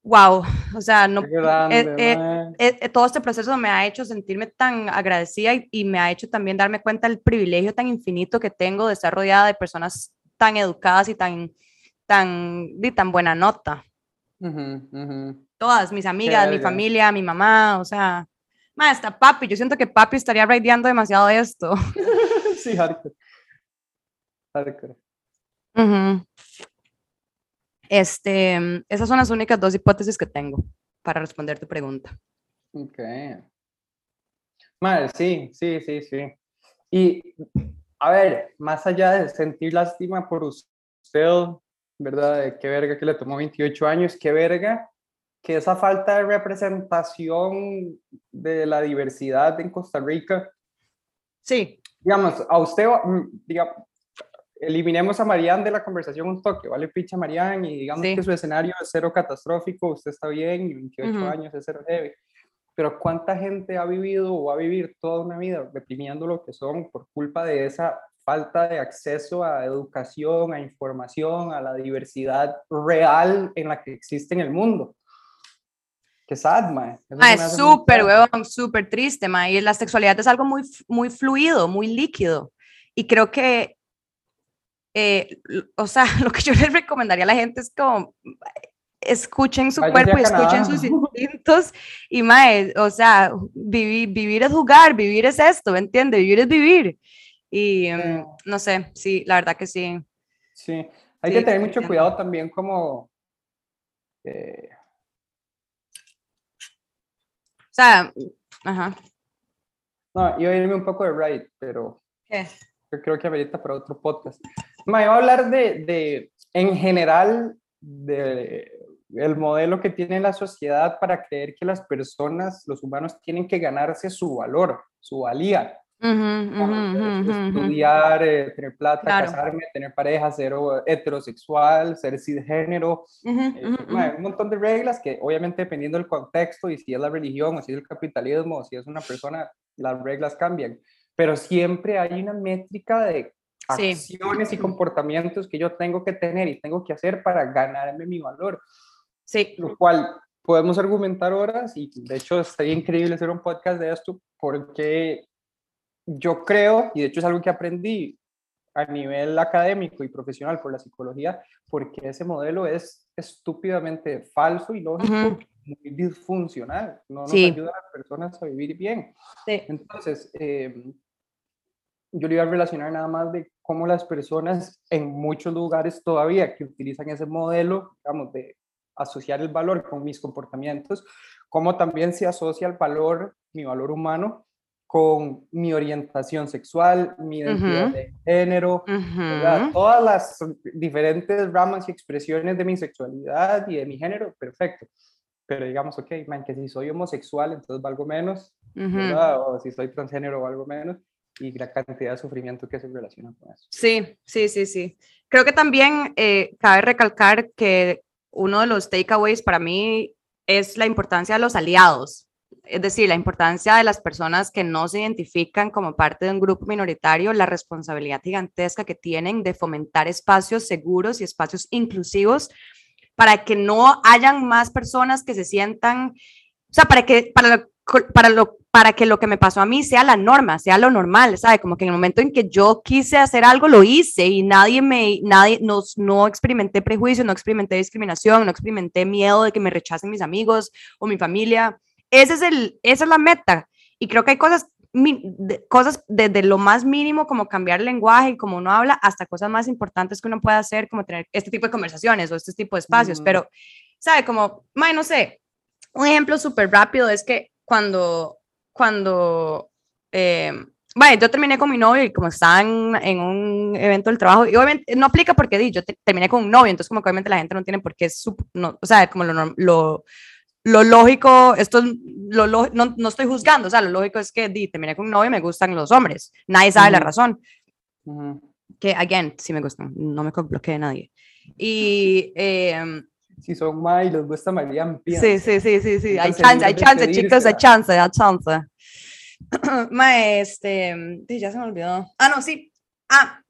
wow, o sea, no, eh, eh, eh, todo este proceso me ha hecho sentirme tan agradecida y, me ha hecho también darme cuenta del privilegio tan infinito que tengo de estar rodeada de personas tan educadas y tan, tan, de tan buena nota todas, mis amigas, mi familia, mi mamá, o sea, más hasta papi, yo siento que papi estaría raideando demasiado esto. sí, hardcore. Hardcore. Este, esas son las únicas dos hipótesis que tengo para responder tu pregunta. Ok. Madre, sí, sí, sí, sí. Y, a ver, más allá de sentir lástima por usted, ¿verdad? qué verga que le tomó 28 años, qué verga que esa falta de representación de la diversidad en Costa Rica. Sí. Digamos, a usted, mm, digamos, eliminemos a Marianne de la conversación un toque, ¿vale? Picha Marianne y digamos que su escenario es cero catastrófico, usted está bien, 28 años es cero heavy. Pero ¿cuánta gente ha vivido o va a vivir toda una vida reprimiendo lo que son por culpa de esa falta de acceso a educación, a información, a la diversidad real en la que existe en el mundo? Qué sad, mae. es súper, weón, súper triste, mae. Y la sexualidad es algo muy, muy fluido, muy líquido. Y creo que, eh, o sea, lo que yo les recomendaría a la gente es como, escuchen su cuerpo y escuchen sus instintos. Y, mae, o sea, vivir, vivir es jugar, vivir es esto, ¿me entiendes? Vivir es vivir. Y, mm, no sé, sí, la verdad que sí. Sí, hay que tener mucho cuidado también como... Eh, o sea, ajá. No, iba a irme un poco de right, pero yo creo que amerita para otro podcast. Me iba a hablar de, de, en general, de el modelo que tiene la sociedad para creer que las personas, los humanos, tienen que ganarse su valor, su valía. Estudiar, eh, tener plata, casarme, tener pareja, ser heterosexual, ser cisgénero, eh, un montón de reglas que obviamente dependiendo del contexto y si es la religión o si es el capitalismo o si es una persona, las reglas cambian, pero siempre hay una métrica de acciones y comportamientos que yo tengo que tener y tengo que hacer para ganarme mi valor. Sí. Lo cual podemos argumentar horas y de hecho estaría increíble hacer un podcast de esto porque yo creo, y de hecho es algo que aprendí a nivel académico y profesional por la psicología, porque ese modelo es estúpidamente falso y lógico, muy disfuncional, no nos ayuda a las personas a vivir bien. Entonces, em, yo le iba a relacionar nada más de cómo las personas en muchos lugares todavía que utilizan ese modelo, digamos, de asociar el valor con mis comportamientos, cómo también se asocia el valor, mi valor humano, con mi orientación sexual, mi identidad de género, todas las diferentes ramas y expresiones de mi sexualidad y de mi género, perfecto. Pero digamos, ok, man, que si soy homosexual, entonces valgo menos, o si soy transgénero, valgo menos, y la cantidad de sufrimiento que se relaciona con eso. Sí, sí, sí, sí. Creo que también eh, cabe recalcar que uno de los takeaways para mí es la importancia de los aliados, es decir, la importancia de las personas que no se identifican como parte de un grupo minoritario, la responsabilidad gigantesca que tienen de fomentar espacios seguros y espacios inclusivos para que no hayan más personas que se sientan, o sea, para que, para, para, para que lo que me pasó a mí sea la norma, sea lo normal, ¿sabe? Como que en el momento en que yo quise hacer algo, lo hice y nadie me, nadie, no, no experimenté prejuicio, no experimenté discriminación, no experimenté miedo de que me rechacen mis amigos o mi familia. Ese es el, esa es la meta. Y creo que hay cosas, cosas desde lo más mínimo como cambiar el lenguaje y como uno habla hasta cosas más importantes que uno puede hacer como tener este tipo de conversaciones o este tipo de espacios. Pero, ¿sabe? Como, no sé, un ejemplo súper rápido es que cuando, cuando, eh, bueno, yo terminé con mi novio y como estaban en un evento del trabajo, y obviamente no aplica porque di, yo terminé con un novio, entonces como que obviamente la gente no tiene por qué, no, o sea, como lo, lo, lo lógico, esto lo, no, no, estoy juzgando, o sea, lo lógico es que di, terminé con un novio y me gustan los hombres, nadie sabe la razón. Que, again, sí me gustan, no me bloquee nadie. Y, eh, si son más y les gusta María Sí, sí, sí, sí, sí. Hay chance, hay chance, chicos, hay chance, hay chance. Ma, este, ya se me olvidó. Ah, no, sí. Ah,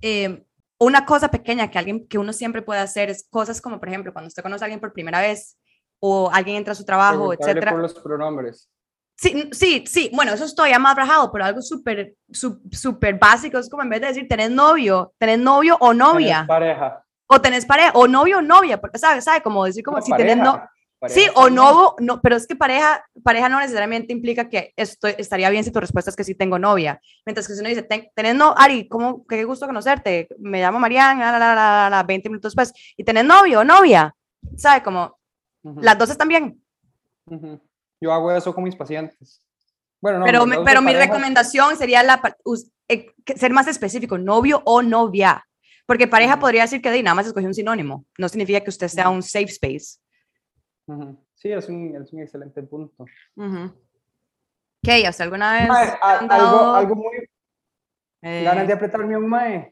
eh, una cosa pequeña que alguien, que uno siempre puede hacer es cosas como, por ejemplo, cuando usted conoce a alguien por primera vez o alguien entra a su trabajo, etcétera. por los pronombres. Sí, sí, sí, bueno, eso estoy ya más rajado, pero algo súper, súper básico es como en vez de decir, tenés novio, tenés novio o novia. Tenés pareja o tenés pareja, o novio o novia, porque sabe, sabe, como decir como si tenés no, sí, o no, no, pero es que pareja, pareja no necesariamente implica que esto estaría bien si tu respuesta es que sí tengo novia, mientras que si uno dice, tenés no, Ari, ¿cómo, qué gusto conocerte, me llamo Mariana, la, la, la, 20 minutos después, y tenés novio o novia, sabe, como, las dos están bien. Yo hago eso con mis pacientes. Bueno, no, pero, pero mi recomendación sería la, eh, ser más específico, novio o novia. Porque pareja podría decir que de nada más escogió un sinónimo. No significa que usted sea un safe space. Sí, es un, es un, excelente punto. ¿Qué? ¿Hasta alguna vez? algo, algo muy. Eh... Ganas de apretarme un mae.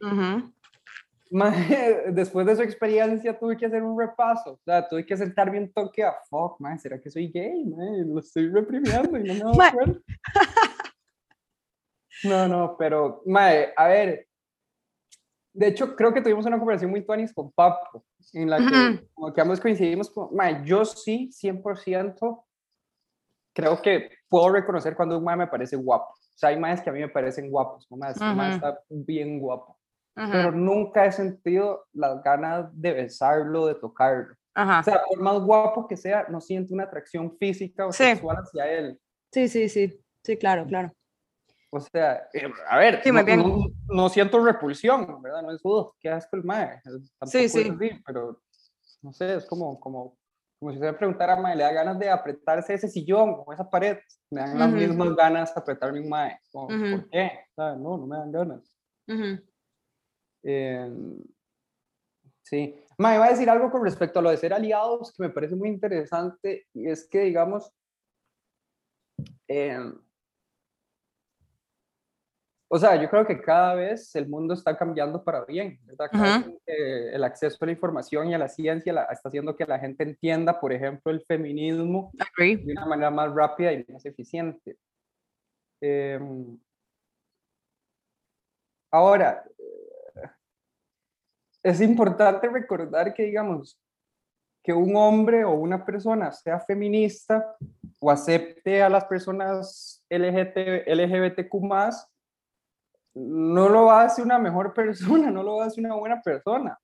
mae. Después de su experiencia tuve que hacer un repaso. O sea, tuve que sentarme un toque a fuck, mae, ¿será que soy gay? Mae? Lo estoy reprimiendo y no me doy No, no, pero, mae, a ver, de hecho, creo que tuvimos una conversación muy tuanis con Papo, en la que, como que ambos coincidimos, con, yo sí, 100%, creo que puedo reconocer cuando un mae me parece guapo. O sea, hay maes que a mí me parecen guapos, como este está bien guapo. Pero nunca he sentido las ganas de besarlo, de tocarlo. O sea, por más guapo que sea, no siento una atracción física o sexual hacia él. Sí, sí, sí, sí, claro, claro. O sea, eh, a ver, no, siento repulsión, ¿verdad? No es, uh, qué asco el mae. Sí, sí. pero, no sé, es como, como, como si se me preguntara mae, le da ganas de apretarse ese sillón o esa pared. Me dan las mismas ganas de apretarme un mae. ¿Por qué? No, no me dan ganas. Em, sí. Mae, iba a decir algo con respecto a lo de ser aliados que me parece muy interesante y es que, digamos, eh, o sea, yo creo que cada vez el mundo está cambiando para bien, ¿verdad? el acceso a la información y a la ciencia está haciendo que la gente entienda, por ejemplo, el feminismo de una manera más rápida y más eficiente. Em, ahora, eh, es importante recordar que, digamos, que un hombre o una persona sea feminista o acepte a las personas LGBT, LGBTQ no lo hace una mejor persona, no lo hace una buena persona.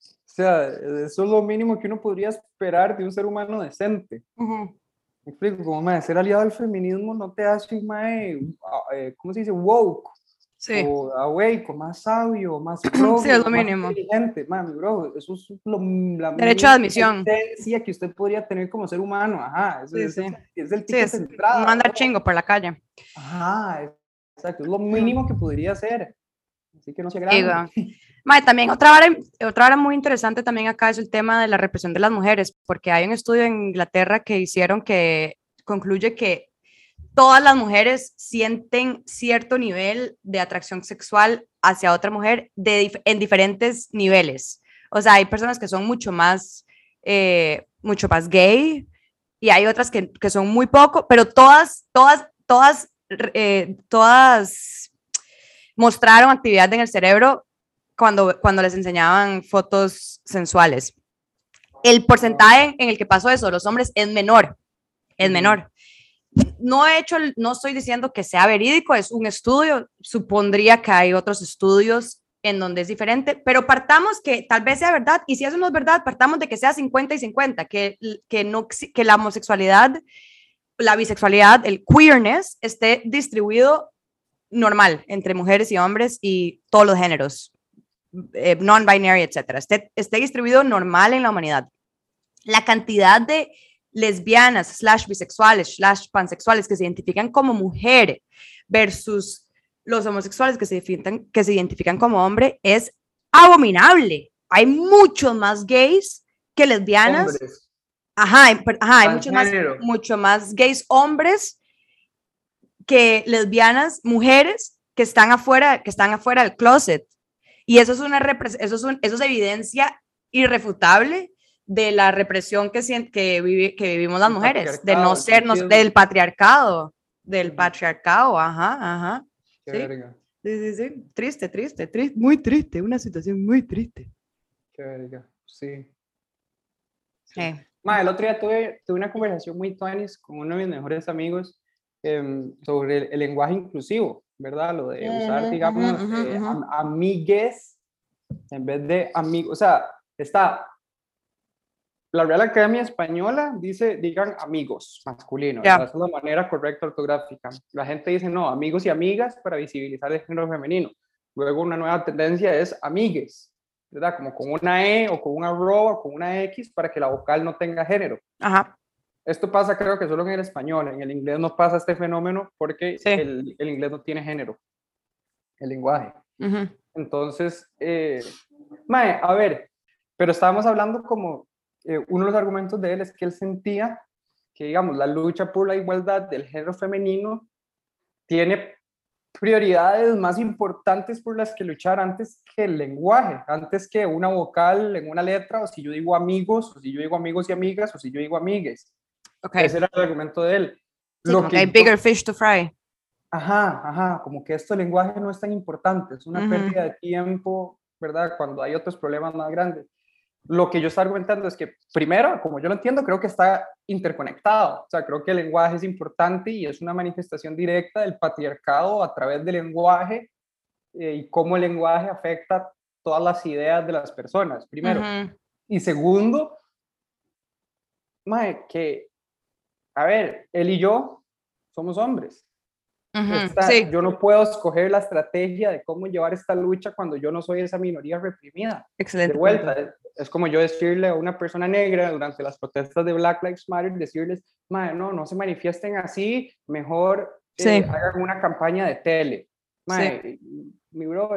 O sea, eso es lo mínimo que uno podría esperar de un ser humano decente. Me explico, como ser aliado del feminismo no te hace un mae, eh, ¿cómo se dice? Woke. Sí. O awake, más sabio, más pro, sí, es lo mínimo. inteligente. Mami, bro, eso es lo, la Derecho de admisión. que usted podría tener como ser humano. Ajá, eso es, es, el tipo sí, centrado. No andar chingo por la calle. Ajá, Exacto, es lo mínimo que podría hacer. Así que no se grave. también otra hora, otra hora muy interesante también acá es el tema de la represión de las mujeres, porque hay un estudio en Inglaterra que hicieron que concluye que todas las mujeres sienten cierto nivel de atracción sexual hacia otra mujer de, en diferentes niveles. O sea, hay personas que son mucho más eh, mucho más gay y hay otras que, que son muy poco, pero todas, todas, todas, eh, todas mostraron actividad en el cerebro cuando, cuando les enseñaban fotos sensuales. El porcentaje en el que pasó eso, los hombres, es menor, es menor. No he hecho, no estoy diciendo que sea verídico, es un estudio, supondría que hay otros estudios en donde es diferente, pero partamos que tal vez sea verdad, y si eso no es verdad, partamos de que sea 50 y 50, que, que, no, que la homosexualidad, la bisexualidad, el queerness esté distribuido normal entre mujeres y hombres y todos los géneros, eh, non-binary, etcétera, esté, distribuido normal en la humanidad. La cantidad de lesbianas, slash bisexuales, slash pansexuales que se identifican como mujer versus los homosexuales que se, identifican, que se identifican como hombre es abominable. Hay muchos más gays que lesbianas. Ajá, ajá hay muchos más, mucho más gays hombres que lesbianas, mujeres que están afuera, que están afuera del closet. Y eso es una eso es, eso es evidencia irrefutable de la represión que, que, que vivimos las mujeres, de no sernos, del patriarcado, del patriarcado, ajá, ajá sí. sí, sí, Triste, triste, triste, muy triste, una situación muy triste. Qué verga, sí. sí. El otro día tuve, tuve una conversación muy tuanis con uno de mis mejores amigos em, sobre el, lenguaje inclusivo, ¿verdad? Lo de usar, digamos, eh, amigues en vez de amigos. O sea, está la Real Academia Española dice, digan amigos masculinos, esa es la manera correcta ortográfica. La gente dice, no, amigos y amigas para visibilizar el género femenino. Luego una nueva tendencia es amigues, ¿verdad? Como con una E o con una arroba o con una X para que la vocal no tenga género. Ajá. Esto pasa creo que solo en el español, en el inglés no pasa este fenómeno porque el, el, inglés no tiene género, el lenguaje. Entonces, eh, mae, a ver, pero estábamos hablando como eh, uno de los argumentos de él es que él sentía que, digamos, la lucha por la igualdad del género femenino tiene prioridades más importantes por las que luchar antes que el lenguaje, antes que una vocal en una letra, o si yo digo amigos, o si yo digo amigos y amigas, o si yo digo amigues. Okay. Ese era el argumento de él. Lo que hay bigger fish to fry. Ajá, ajá, como que esto el lenguaje no es tan importante, es una pérdida de tiempo, ¿verdad? Cuando hay otros problemas más grandes lo que yo estoy argumentando es que, primero, como yo lo entiendo, creo que está interconectado. O sea, creo que el lenguaje es importante y es una manifestación directa del patriarcado a través del lenguaje eh, y cómo el lenguaje afecta todas las ideas de las personas, primero. Y segundo, mae, que, a ver, él y yo somos hombres. Yo no puedo escoger la estrategia de cómo llevar esta lucha cuando yo no soy esa minoría reprimida. Excelente. De vuelta, es como yo decirle a una persona negra durante las protestas de Black Lives Matter, decirles, no, no se manifiesten así, mejor eh, hagan una campaña de tele. Mi bro,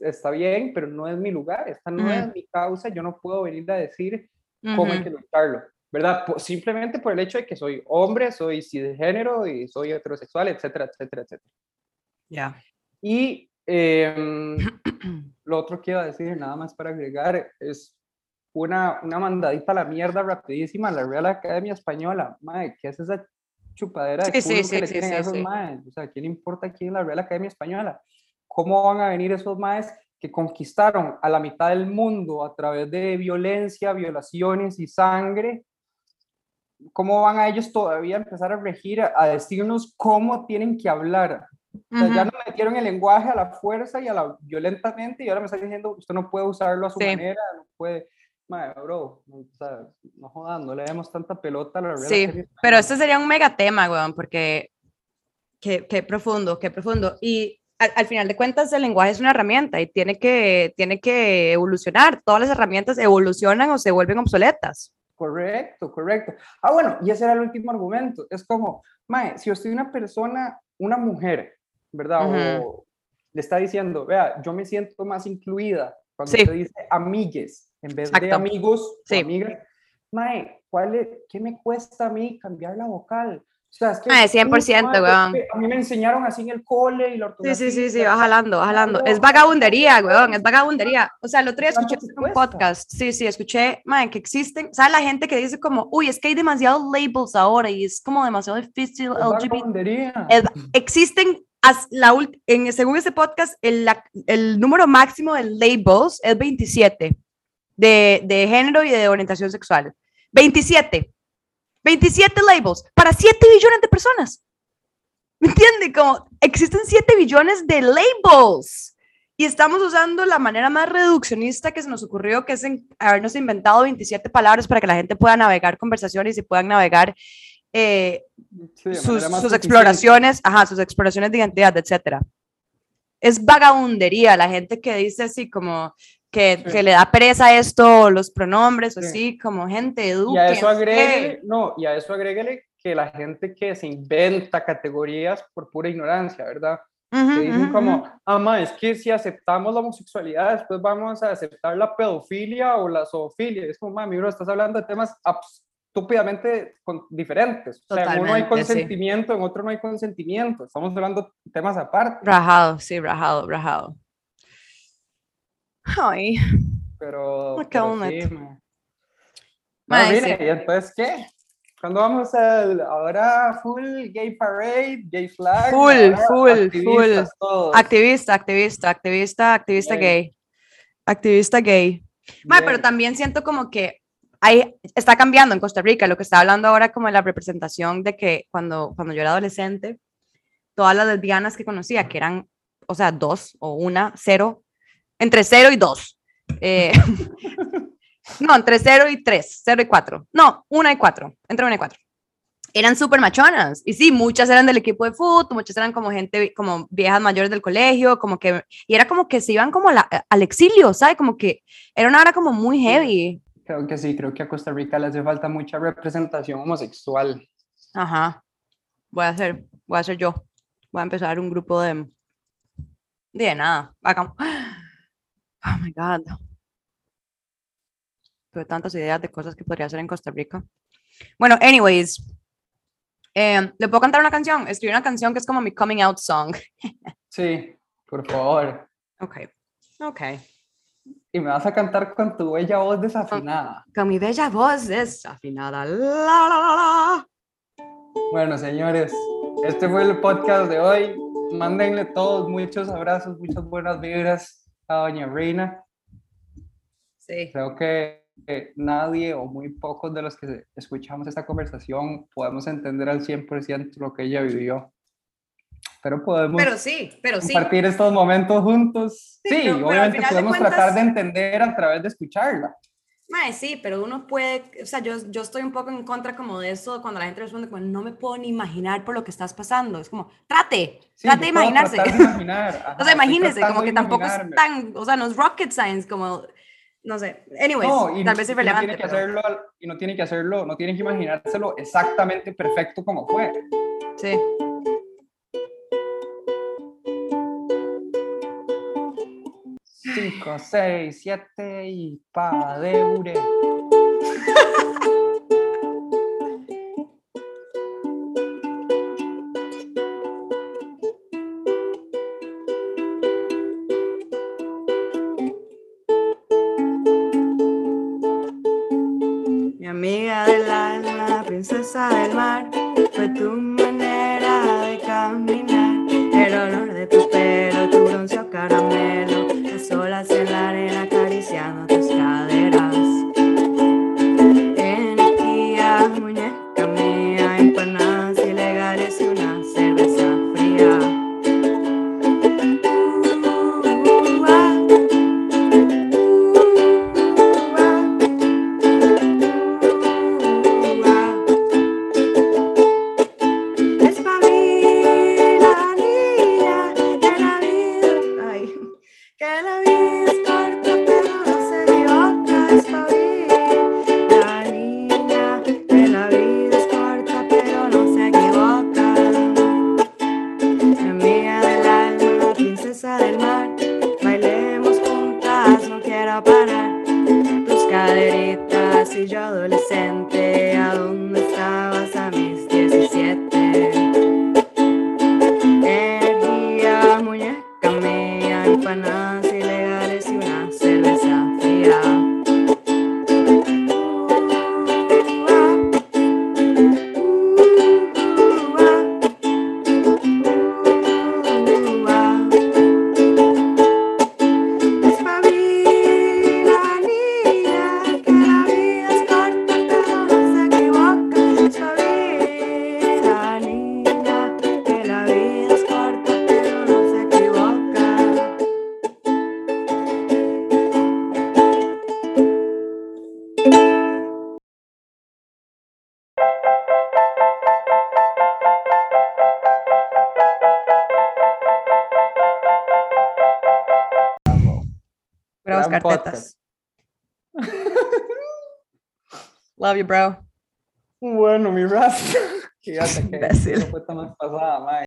está bien, pero no es mi lugar, esta no es mi causa, yo no puedo venir a decir cómo hay que lucharlo. ¿Verdad? simplemente por el hecho de que soy hombre, soy cisgénero y soy heterosexual, etcétera, etcétera, etcétera. Ya. Y em, lo otro que iba a decir, nada más para agregar, es una, una mandadita a la mierda rapidísima a la Real Academia Española. Madre, ¿qué es esa chupadera de sí, sí, que le tienen a esos maes? O sea, ¿quién importa quién es la Real Academia Española? ¿Cómo van a venir esos maes que conquistaron a la mitad del mundo a través de violencia, violaciones y sangre ¿cómo van a ellos todavía empezar a regir, a, decirnos cómo tienen que hablar? ya nos metieron el lenguaje a la fuerza y a la violentamente y ahora me están diciendo, usted no puede usarlo a su manera, no puede... Madre, bro, o sea, no jodan, no le demos tanta pelota a la. Sí, pero este sería un mega tema, weón, porque qué, qué profundo, qué profundo. Y al, al, final de cuentas el lenguaje es una herramienta y tiene que, tiene que evolucionar. Todas las herramientas evolucionan o se vuelven obsoletas. Correcto, correcto. Ah, bueno, y ese era el último argumento. Es como, Mae, si usted es una persona, una mujer, ¿verdad? O le está diciendo, vea, yo me siento más incluida cuando usted dice amigues en vez de amigos o amigas. Mae, ¿cuál ¿qué me cuesta a mí cambiar la vocal? O sea, es que, Ah, 100%, madre, weón. A mí me enseñaron así en el cole y la Sí, ortografía. sí, sí, sí, va jalando, va jalando. Es vagabundería, weón, es vagabundería. O sea, el otro día ¿Cuánto escuché un podcast, sí, sí, escuché, man, que existen, ¿sabes la gente que dice como, uy, es que hay demasiados labels ahora y es como demasiado difícil Es LGBT? vagabundería. Es- existen, as- la en, según ese podcast, el, la- el número máximo de labels es 27 de, de género y de orientación sexual. 27. 27 labels para 7 billones de personas. ¿Me entiende? Como existen 7 billones de labels. Y estamos usando la manera más reduccionista que se nos ocurrió, que es en- habernos inventado 27 palabras para que la gente pueda navegar conversaciones y puedan navegar eh, Sí, sus, sus exploraciones, ajá, sus exploraciones de identidad, etcétera. Es vagabundería, la gente que dice así como que, Sí. que le da pereza esto, los pronombres, o Sí. así, como gente, Y a eso agréguele, no, y a eso agréguele que la gente que se inventa categorías por pura ignorancia, ¿verdad? Ujú, Que dicen ujú, como, ujú. ah, ma, es que si aceptamos la homosexualidad, después vamos a aceptar la pedofilia o la zoofilia. Es como, mami, bro, estás hablando de temas estúpidamente con- diferentes. O sea, en uno hay Totalmente, sí. consentimiento, en otro no hay consentimiento. Estamos hablando de temas aparte. Rajado, sí, rajado, rajado. Ay, Pero, pero sí, ma. No, mire, ¿y entonces qué? ¿Cuándo vamos al, ahora full gay parade, gay flag? Full, full, activistas todos. activista, activista, activista, activista gay. Activista gay. Ma, pero también siento como que hay, está cambiando en Costa Rica, lo que está hablando ahora como de la representación de que cuando, cuando yo era adolescente, todas las lesbianas que conocía, que eran, o sea, dos o una, cero, entre cero y dos. eh, no, entre cero y tres, cero y cuatro. No, una y cuatro, entre una y cuatro. Eran súper machonas. Y sí, muchas eran del equipo de fútbol, muchas eran como gente, como viejas mayores del colegio, como que, y era como que se iban como la- al exilio, ¿sabes? Como que era una hora como muy heavy. Creo que sí, creo que a Costa Rica le hace falta mucha representación homosexual. Ajá. Voy a hacer, voy a hacer yo. Voy a empezar un grupo de. De nada. Hagamos. Oh my God. Tuve tantas ideas de cosas que podría hacer en Costa Rica. Bueno, anyways. eh, ¿Le puedo cantar una canción? Escribí una canción que es como mi coming out song. Sí, por favor. Ok. Ok. Y me vas a cantar con tu bella voz desafinada. Con mi bella voz desafinada. La, la, la, la. Bueno, señores, este fue el podcast de hoy. Mándenle todos muchos abrazos, muchas buenas vibras a Doña Reina. Sí. Creo que nadie o muy pocos de los que escuchamos esta conversación podemos entender al 100% lo que ella vivió. Pero podemos Pero sí, pero sí. compartir estos momentos juntos. Sí, Sí, al obviamente podemos cuentas- tratar de entender a través de escucharla. Mae, sí, pero uno puede, o sea, yo, yo estoy un poco en contra como de eso cuando la gente responde como no me puedo ni imaginar por lo que estás pasando. Es como, trate, Sí, trate de imaginarse. de imaginar, ajá, o sea, imagínese, como que tampoco es tan, o sea, no es rocket science, como, no sé. Anyways, No, y, tal vez y es no irrelevante. tiene que pero- hacerlo, y no tiene que hacerlo, no tiene que imaginárselo exactamente perfecto como fue. Sí. Cinco, seis, siete y pa de Love you, bro. Bueno, mi raza. Fíjate que Imbécil. no fue tan más pasada, mae.